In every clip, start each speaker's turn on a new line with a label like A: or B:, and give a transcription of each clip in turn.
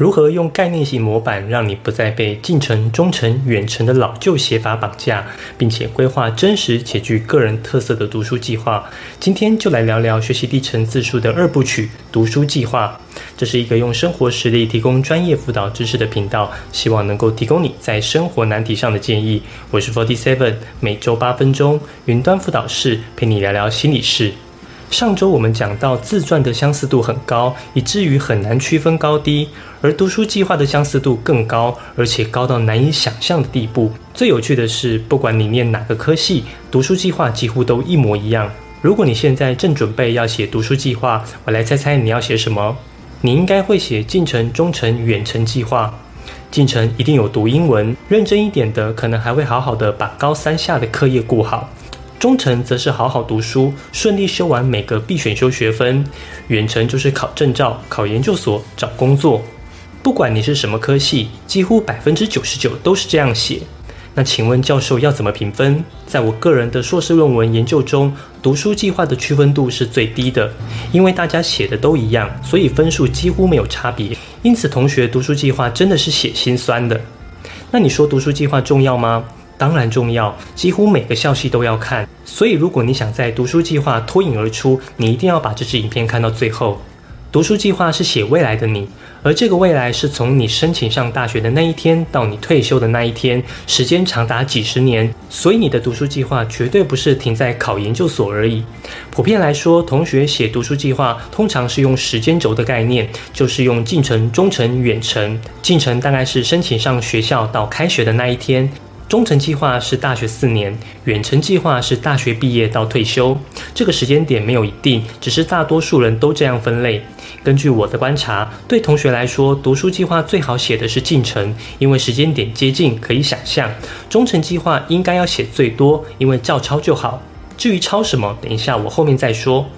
A: 如何用概念型模板，让你不再被近程、中程、远程的老旧写法绑架，并且规划真实且具个人特色的读书计划？今天就来聊聊学习历程自述的二部曲——读书计划。这是一个用生活实例提供专业辅导知识的频道，希望能够提供你在生活难题上的建议。我是 Forty Seven，每周八分钟，云端辅导室陪你聊聊心理事。上周我们讲到自传的相似度很高，以至于很难区分高低；而读书计划的相似度更高，而且高到难以想象的地步。最有趣的是，不管你念哪个科系，读书计划几乎都一模一样。如果你现在正准备要写读书计划，我来猜猜你要写什么？你应该会写近程、中程、远程计划。进程一定有读英文，认真一点的，可能还会好好的把高三下的课业顾好。中程则是好好读书，顺利修完每个必选修学分；远程就是考证照、考研究所、找工作。不管你是什么科系，几乎百分之九十九都是这样写。那请问教授要怎么评分？在我个人的硕士论文研究中，读书计划的区分度是最低的，因为大家写的都一样，所以分数几乎没有差别。因此，同学读书计划真的是写心酸的。那你说读书计划重要吗？当然重要，几乎每个校系都要看。所以，如果你想在读书计划脱颖而出，你一定要把这支影片看到最后。读书计划是写未来的你，而这个未来是从你申请上大学的那一天到你退休的那一天，时间长达几十年。所以，你的读书计划绝对不是停在考研究所而已。普遍来说，同学写读书计划通常是用时间轴的概念，就是用近程、中程、远程。近程大概是申请上学校到开学的那一天。中程计划是大学四年，远程计划是大学毕业到退休。这个时间点没有一定，只是大多数人都这样分类。根据我的观察，对同学来说，读书计划最好写的是进程，因为时间点接近，可以想象。中程计划应该要写最多，因为照抄就好。至于抄什么，等一下我后面再说。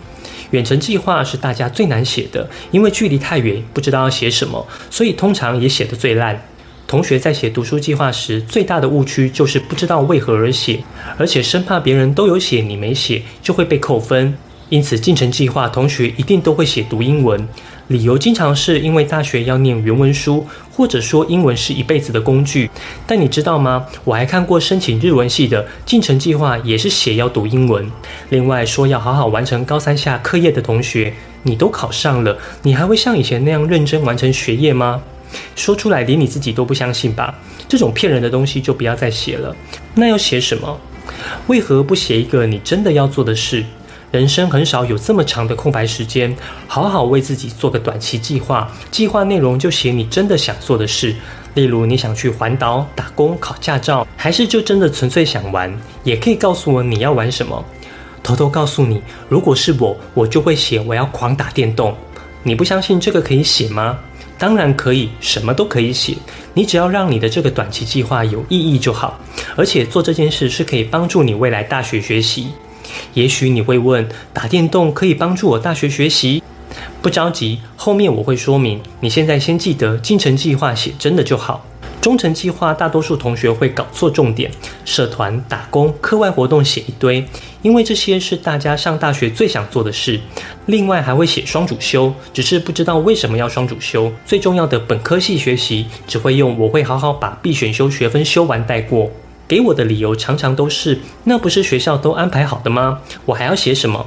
A: 远程计划是大家最难写的，因为距离太远，不知道要写什么，所以通常也写得最烂。同学在写读书计划时，最大的误区就是不知道为何而写，而且生怕别人都有写你没写，就会被扣分。因此，进程计划同学一定都会写读英文，理由经常是因为大学要念原文书，或者说英文是一辈子的工具。但你知道吗？我还看过申请日文系的进程计划，也是写要读英文。另外说要好好完成高三下课业的同学，你都考上了，你还会像以前那样认真完成学业吗？说出来连你自己都不相信吧？这种骗人的东西就不要再写了。那要写什么？为何不写一个你真的要做的事？人生很少有这么长的空白时间，好好为自己做个短期计划。计划内容就写你真的想做的事，例如你想去环岛打工、考驾照，还是就真的纯粹想玩？也可以告诉我你要玩什么。偷偷告诉你，如果是我，我就会写我要狂打电动。你不相信这个可以写吗？当然可以，什么都可以写。你只要让你的这个短期计划有意义就好。而且做这件事是可以帮助你未来大学学习。也许你会问，打电动可以帮助我大学学习？不着急，后面我会说明。你现在先记得进程计划写真的就好。中程计划，大多数同学会搞错重点，社团、打工、课外活动写一堆，因为这些是大家上大学最想做的事。另外还会写双主修，只是不知道为什么要双主修。最重要的本科系学习，只会用我会好好把必选修学分修完带过。给我的理由常常都是，那不是学校都安排好的吗？我还要写什么？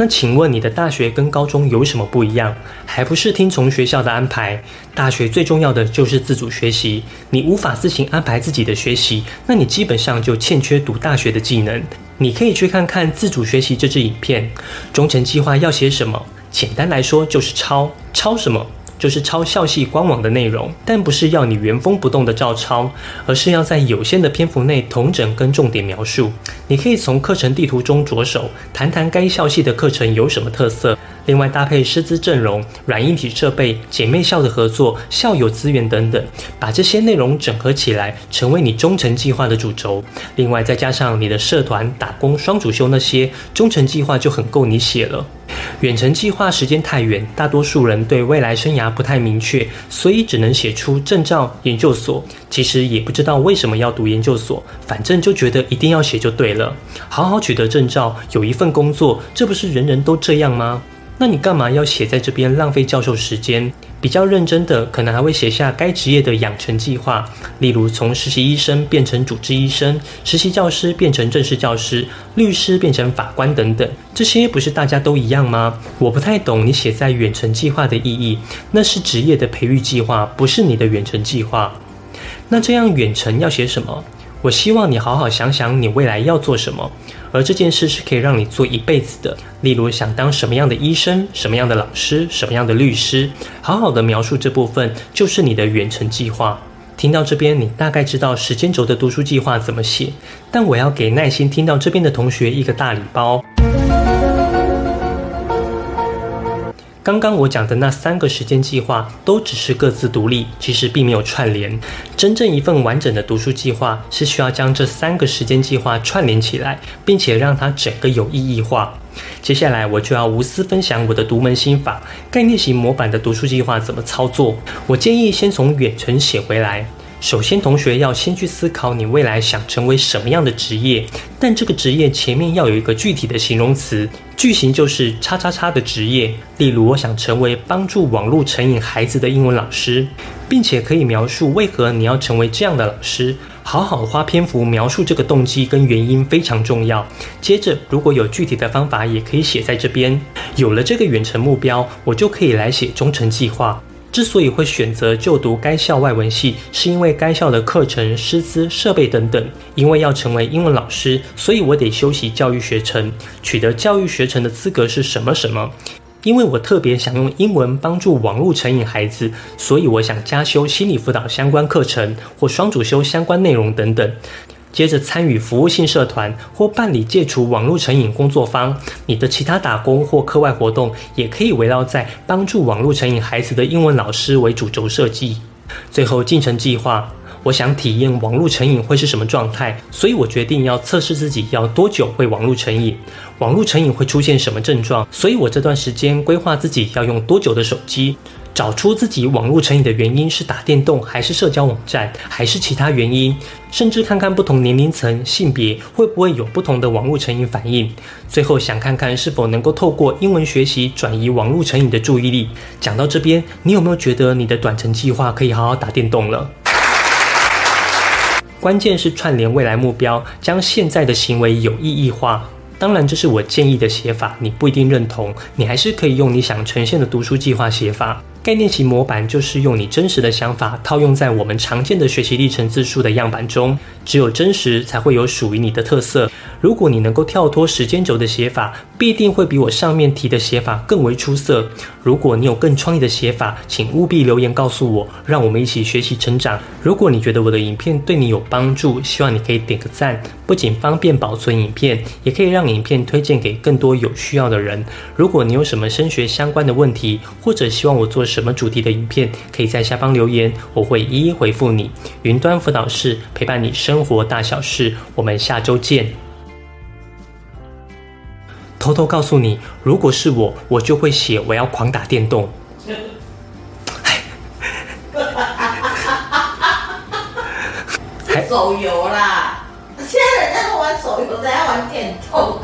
A: 那请问你的大学跟高中有什么不一样？还不是听从学校的安排？大学最重要的就是自主学习，你无法自行安排自己的学习，那你基本上就欠缺读大学的技能。你可以去看看自主学习这支影片。忠诚计划要写什么？简单来说就是抄，抄什么？就是抄校系官网的内容，但不是要你原封不动的照抄，而是要在有限的篇幅内统整跟重点描述。你可以从课程地图中着手，谈谈该校系的课程有什么特色，另外搭配师资阵容、软硬体设备、姐妹校的合作、校友资源等等，把这些内容整合起来，成为你中程计划的主轴。另外再加上你的社团、打工、双主修那些，中程计划就很够你写了。远程计划时间太远，大多数人对未来生涯不太明确，所以只能写出证照、研究所。其实也不知道为什么要读研究所，反正就觉得一定要写就对了。好好取得证照，有一份工作，这不是人人都这样吗？那你干嘛要写在这边浪费教授时间？比较认真的，可能还会写下该职业的养成计划，例如从实习医生变成主治医生，实习教师变成正式教师，律师变成法官等等。这些不是大家都一样吗？我不太懂你写在远程计划的意义，那是职业的培育计划，不是你的远程计划。那这样远程要写什么？我希望你好好想想你未来要做什么。而这件事是可以让你做一辈子的，例如想当什么样的医生、什么样的老师、什么样的律师，好好的描述这部分就是你的远程计划。听到这边，你大概知道时间轴的读书计划怎么写，但我要给耐心听到这边的同学一个大礼包。刚刚我讲的那三个时间计划都只是各自独立，其实并没有串联。真正一份完整的读书计划是需要将这三个时间计划串联起来，并且让它整个有意义化。接下来我就要无私分享我的独门心法——概念型模板的读书计划怎么操作。我建议先从远程写回来。首先，同学要先去思考你未来想成为什么样的职业，但这个职业前面要有一个具体的形容词，句型就是“叉叉叉”的职业。例如，我想成为帮助网络成瘾孩子的英文老师，并且可以描述为何你要成为这样的老师，好好花篇幅描述这个动机跟原因非常重要。接着，如果有具体的方法，也可以写在这边。有了这个远程目标，我就可以来写忠诚计划。之所以会选择就读该校外文系，是因为该校的课程、师资、设备等等。因为要成为英文老师，所以我得修习教育学程，取得教育学程的资格是什么什么。因为我特别想用英文帮助网络成瘾孩子，所以我想加修心理辅导相关课程或双主修相关内容等等。接着参与服务性社团或办理戒除网络成瘾工作坊，你的其他打工或课外活动也可以围绕在帮助网络成瘾孩子的英文老师为主轴设计。最后进程计划，我想体验网络成瘾会是什么状态，所以我决定要测试自己要多久会网络成瘾，网络成瘾会出现什么症状，所以我这段时间规划自己要用多久的手机。找出自己网络成瘾的原因是打电动，还是社交网站，还是其他原因？甚至看看不同年龄层、性别会不会有不同的网络成瘾反应。最后想看看是否能够透过英文学习转移网络成瘾的注意力。讲到这边，你有没有觉得你的短程计划可以好好打电动了？关键是串联未来目标，将现在的行为有意义化。当然，这是我建议的写法，你不一定认同，你还是可以用你想呈现的读书计划写法。概念型模板就是用你真实的想法套用在我们常见的学习历程字数的样板中，只有真实才会有属于你的特色。如果你能够跳脱时间轴的写法，必定会比我上面提的写法更为出色。如果你有更创意的写法，请务必留言告诉我，让我们一起学习成长。如果你觉得我的影片对你有帮助，希望你可以点个赞，不仅方便保存影片，也可以让影片推荐给更多有需要的人。如果你有什么升学相关的问题，或者希望我做什么主题的影片，可以在下方留言，我会一一回复你。云端辅导室陪伴你生活大小事，我们下周见。偷偷告诉你，如果是我，我就会写我要狂打电动。
B: 手游啦，现在人家都玩手游，在玩电动。